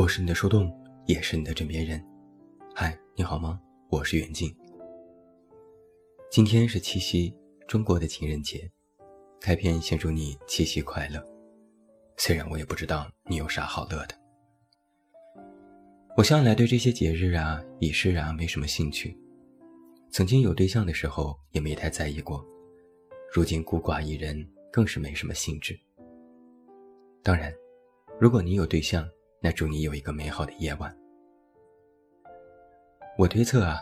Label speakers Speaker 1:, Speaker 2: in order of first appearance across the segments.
Speaker 1: 我是你的树洞，也是你的枕边人。嗨，你好吗？我是袁静。今天是七夕，中国的情人节。开篇先祝你七夕快乐。虽然我也不知道你有啥好乐的。我向来对这些节日啊、仪式啊没什么兴趣。曾经有对象的时候也没太在意过，如今孤寡一人，更是没什么兴致。当然，如果你有对象，那祝你有一个美好的夜晚。我推测啊，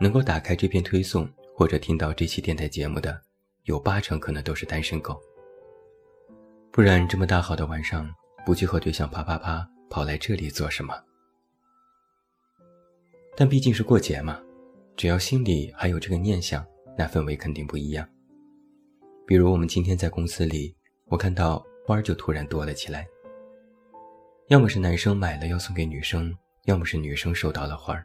Speaker 1: 能够打开这篇推送或者听到这期电台节目的，有八成可能都是单身狗。不然这么大好的晚上，不去和对象啪啪啪，跑来这里做什么？但毕竟是过节嘛，只要心里还有这个念想，那氛围肯定不一样。比如我们今天在公司里，我看到。花儿就突然多了起来。要么是男生买了要送给女生，要么是女生收到了花儿。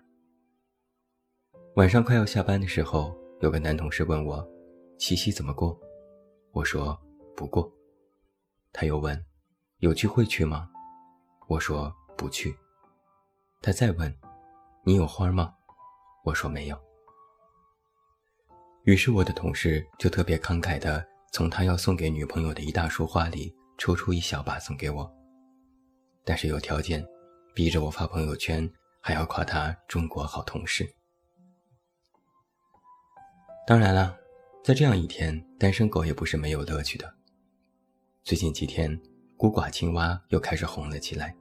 Speaker 1: 晚上快要下班的时候，有个男同事问我：“七夕怎么过？”我说：“不过。”他又问：“有聚会去吗？”我说：“不去。”他再问：“你有花吗？”我说：“没有。”于是我的同事就特别慷慨地从他要送给女朋友的一大束花里。抽出一小把送给我，但是有条件，逼着我发朋友圈，还要夸他中国好同事。当然了，在这样一天，单身狗也不是没有乐趣的。最近几天，孤寡青蛙又开始红了起来，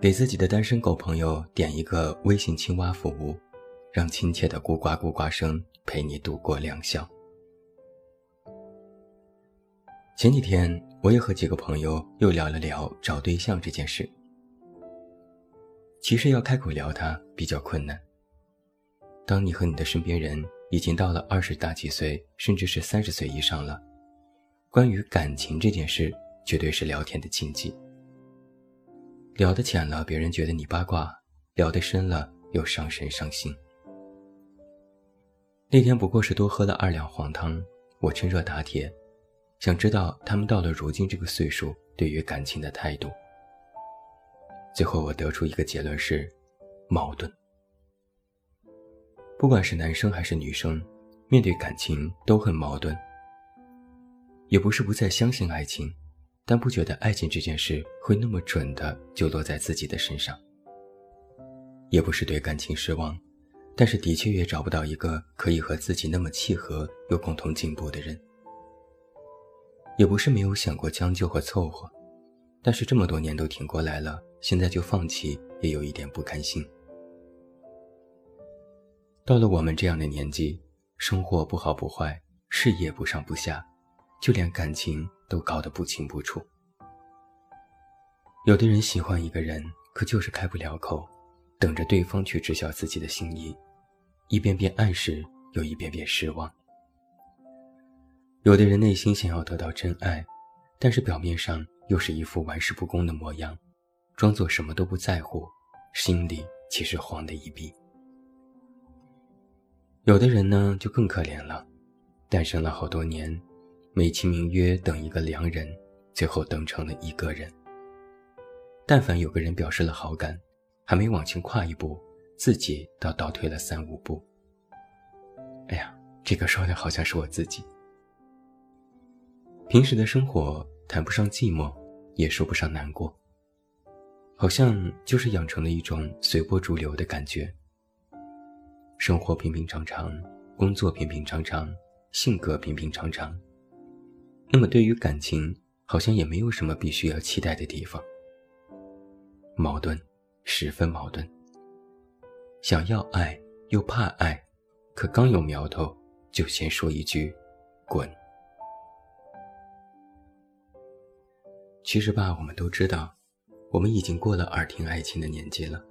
Speaker 1: 给自己的单身狗朋友点一个微信青蛙服务，让亲切的咕呱咕呱声陪你度过良宵。前几天，我也和几个朋友又聊了聊找对象这件事。其实要开口聊它比较困难。当你和你的身边人已经到了二十大几岁，甚至是三十岁以上了，关于感情这件事，绝对是聊天的禁忌。聊得浅了，别人觉得你八卦；聊得深了，又伤神伤心。那天不过是多喝了二两黄汤，我趁热打铁。想知道他们到了如今这个岁数对于感情的态度。最后我得出一个结论是：矛盾。不管是男生还是女生，面对感情都很矛盾。也不是不再相信爱情，但不觉得爱情这件事会那么准的就落在自己的身上。也不是对感情失望，但是的确也找不到一个可以和自己那么契合又共同进步的人。也不是没有想过将就和凑合，但是这么多年都挺过来了，现在就放弃也有一点不甘心。到了我们这样的年纪，生活不好不坏，事业不上不下，就连感情都搞得不清不楚。有的人喜欢一个人，可就是开不了口，等着对方去知晓自己的心意，一遍遍暗示，又一遍遍失望。有的人内心想要得到真爱，但是表面上又是一副玩世不恭的模样，装作什么都不在乎，心里其实慌得一逼。有的人呢就更可怜了，单身了好多年，美其名曰等一个良人，最后等成了一个人。但凡有个人表示了好感，还没往前跨一步，自己倒倒退了三五步。哎呀，这个说的好像是我自己。平时的生活谈不上寂寞，也说不上难过，好像就是养成了一种随波逐流的感觉。生活平平常常，工作平平常常，性格平平常常。那么对于感情，好像也没有什么必须要期待的地方。矛盾，十分矛盾。想要爱又怕爱，可刚有苗头，就先说一句：“滚。”其实吧，我们都知道，我们已经过了耳听爱情的年纪了。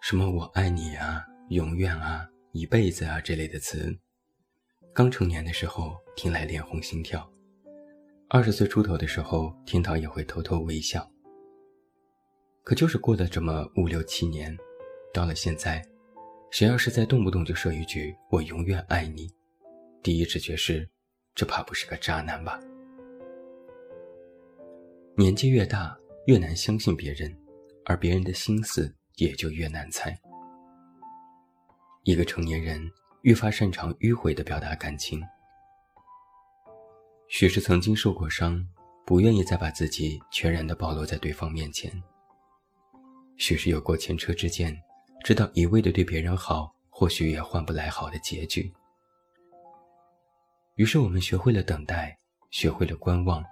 Speaker 1: 什么“我爱你”啊、“永远”啊、“一辈子”啊这类的词，刚成年的时候听来脸红心跳，二十岁出头的时候听到也会偷偷微笑。可就是过了这么五六七年，到了现在，谁要是再动不动就说一句“我永远爱你”，第一直觉是，这怕不是个渣男吧？年纪越大，越难相信别人，而别人的心思也就越难猜。一个成年人愈发擅长迂回的表达感情。许是曾经受过伤，不愿意再把自己全然的暴露在对方面前；许是有过前车之鉴，知道一味的对别人好，或许也换不来好的结局。于是我们学会了等待，学会了观望，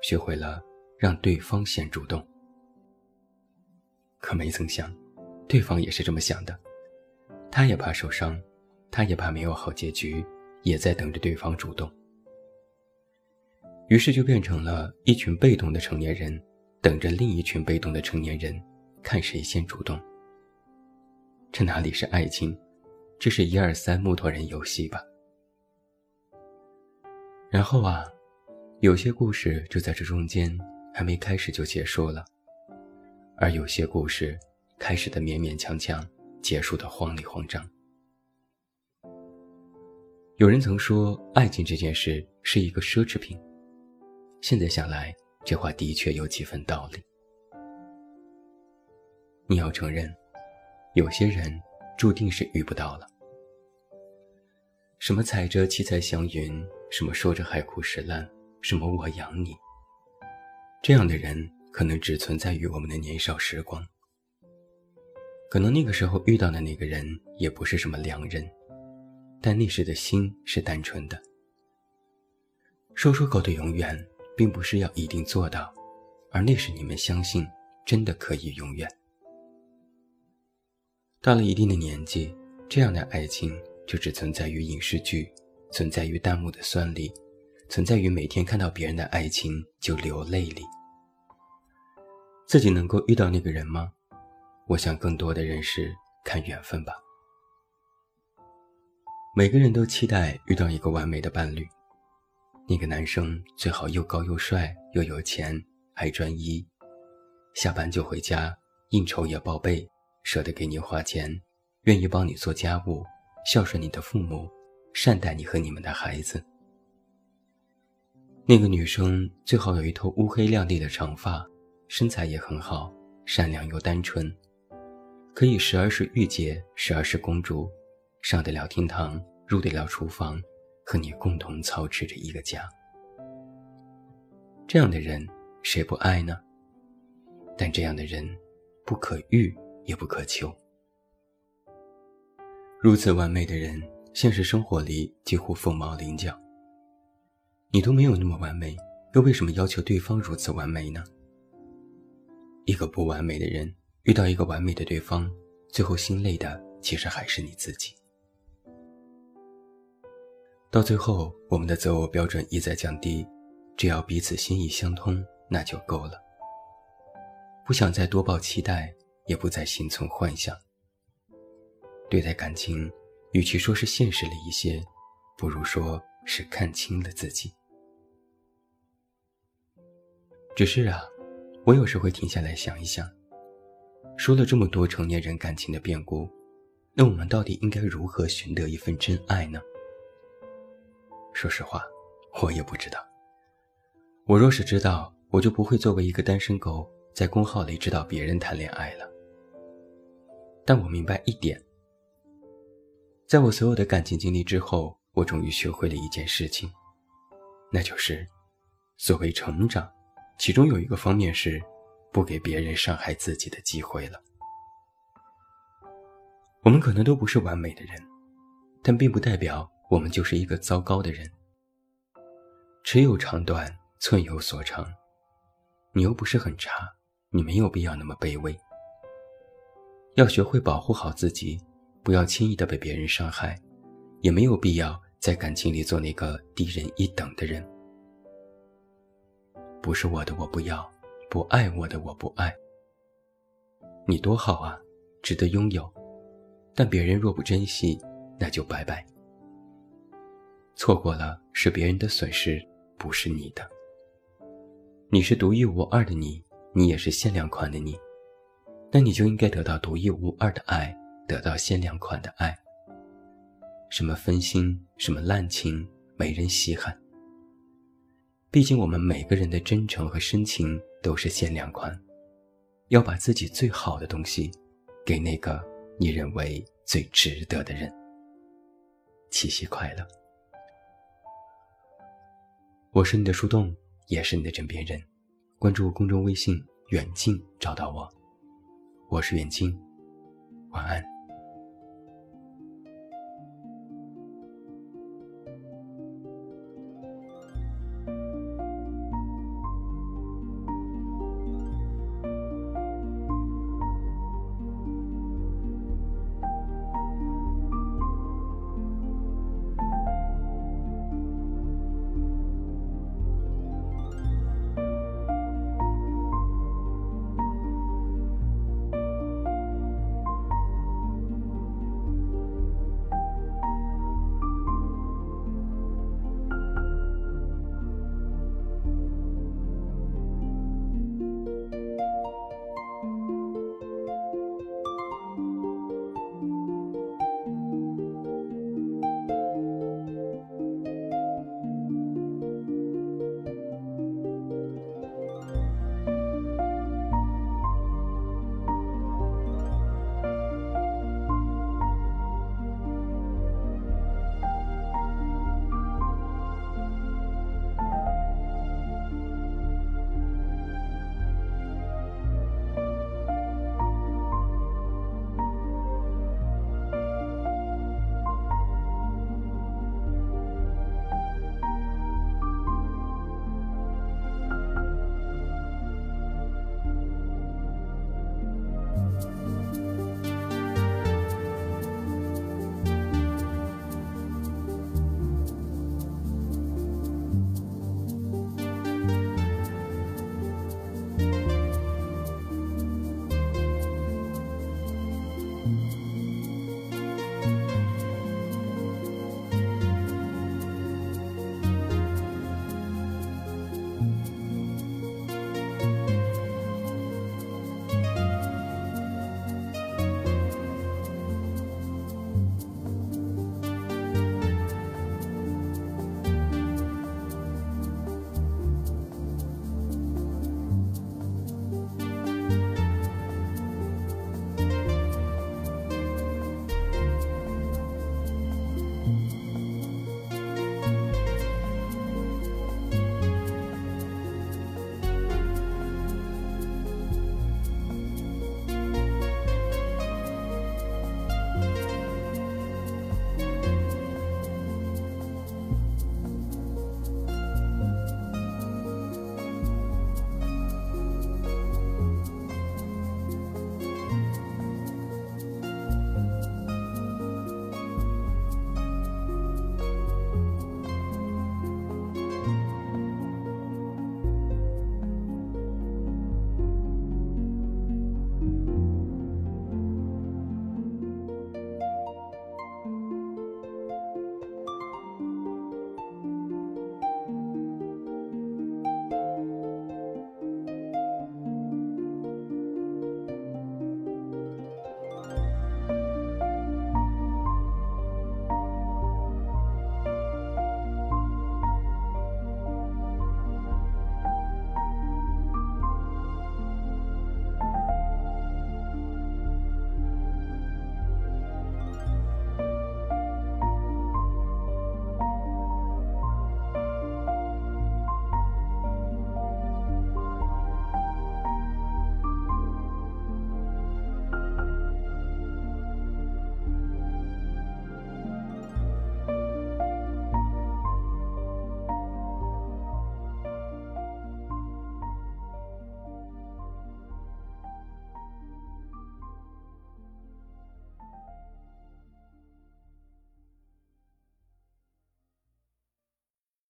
Speaker 1: 学会了让对方先主动。可没曾想，对方也是这么想的，他也怕受伤，他也怕没有好结局，也在等着对方主动。于是就变成了一群被动的成年人，等着另一群被动的成年人，看谁先主动。这哪里是爱情，这是一二三木头人游戏吧？然后啊，有些故事就在这中间还没开始就结束了，而有些故事开始的勉勉强强，结束的慌里慌张。有人曾说，爱情这件事是一个奢侈品。现在想来，这话的确有几分道理。你要承认，有些人注定是遇不到了。什么踩着七彩祥云，什么说着海枯石烂，什么我养你。这样的人可能只存在于我们的年少时光。可能那个时候遇到的那个人也不是什么良人，但那时的心是单纯的。说出口的永远。并不是要一定做到，而那是你们相信真的可以永远。到了一定的年纪，这样的爱情就只存在于影视剧，存在于弹幕的酸里，存在于每天看到别人的爱情就流泪里。自己能够遇到那个人吗？我想更多的人是看缘分吧。每个人都期待遇到一个完美的伴侣。那个男生最好又高又帅又有钱，还专一，下班就回家，应酬也报备，舍得给你花钱，愿意帮你做家务，孝顺你的父母，善待你和你们的孩子。那个女生最好有一头乌黑亮丽的长发，身材也很好，善良又单纯，可以时而是御姐，时而是公主，上得了厅堂，入得了厨房。和你共同操持着一个家，这样的人谁不爱呢？但这样的人不可遇也不可求。如此完美的人，现实生活里几乎凤毛麟角。你都没有那么完美，又为什么要求对方如此完美呢？一个不完美的人遇到一个完美的对方，最后心累的其实还是你自己。到最后，我们的择偶标准一再降低，只要彼此心意相通，那就够了。不想再多抱期待，也不再心存幻想。对待感情，与其说是现实了一些，不如说是看清了自己。只是啊，我有时会停下来想一想，说了这么多成年人感情的变故，那我们到底应该如何寻得一份真爱呢？说实话，我也不知道。我若是知道，我就不会作为一个单身狗在公号里指导别人谈恋爱了。但我明白一点，在我所有的感情经历之后，我终于学会了一件事情，那就是，所谓成长，其中有一个方面是，不给别人伤害自己的机会了。我们可能都不是完美的人，但并不代表。我们就是一个糟糕的人。尺有长短，寸有所长。你又不是很差，你没有必要那么卑微。要学会保护好自己，不要轻易的被别人伤害，也没有必要在感情里做那个低人一等的人。不是我的我不要，不爱我的我不爱。你多好啊，值得拥有。但别人若不珍惜，那就拜拜。错过了是别人的损失，不是你的。你是独一无二的你，你也是限量款的你，那你就应该得到独一无二的爱，得到限量款的爱。什么分心，什么滥情，没人稀罕。毕竟我们每个人的真诚和深情都是限量款，要把自己最好的东西，给那个你认为最值得的人。七夕快乐！我是你的树洞，也是你的枕边人。关注公众微信“远近”，找到我。我是远近。晚安